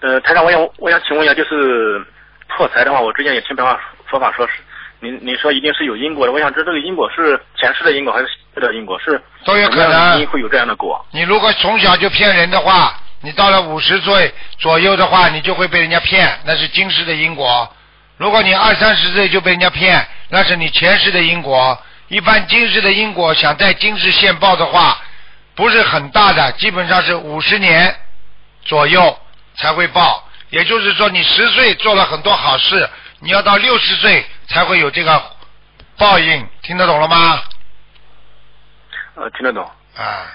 呃，台长，我想我想请问一下，就是破财的话，我之前也听别话说法说是，您您说一定是有因果的，我想知道这个因果是前世的因果还是现世的因果？是都有可能因会有这样的果？你如果从小就骗人的话，你到了五十岁左右的话，你就会被人家骗，那是今世的因果。如果你二三十岁就被人家骗，那是你前世的因果。一般今世的因果想在今世现报的话，不是很大的，基本上是五十年左右才会报。也就是说，你十岁做了很多好事，你要到六十岁才会有这个报应，听得懂了吗？呃，听得懂。啊。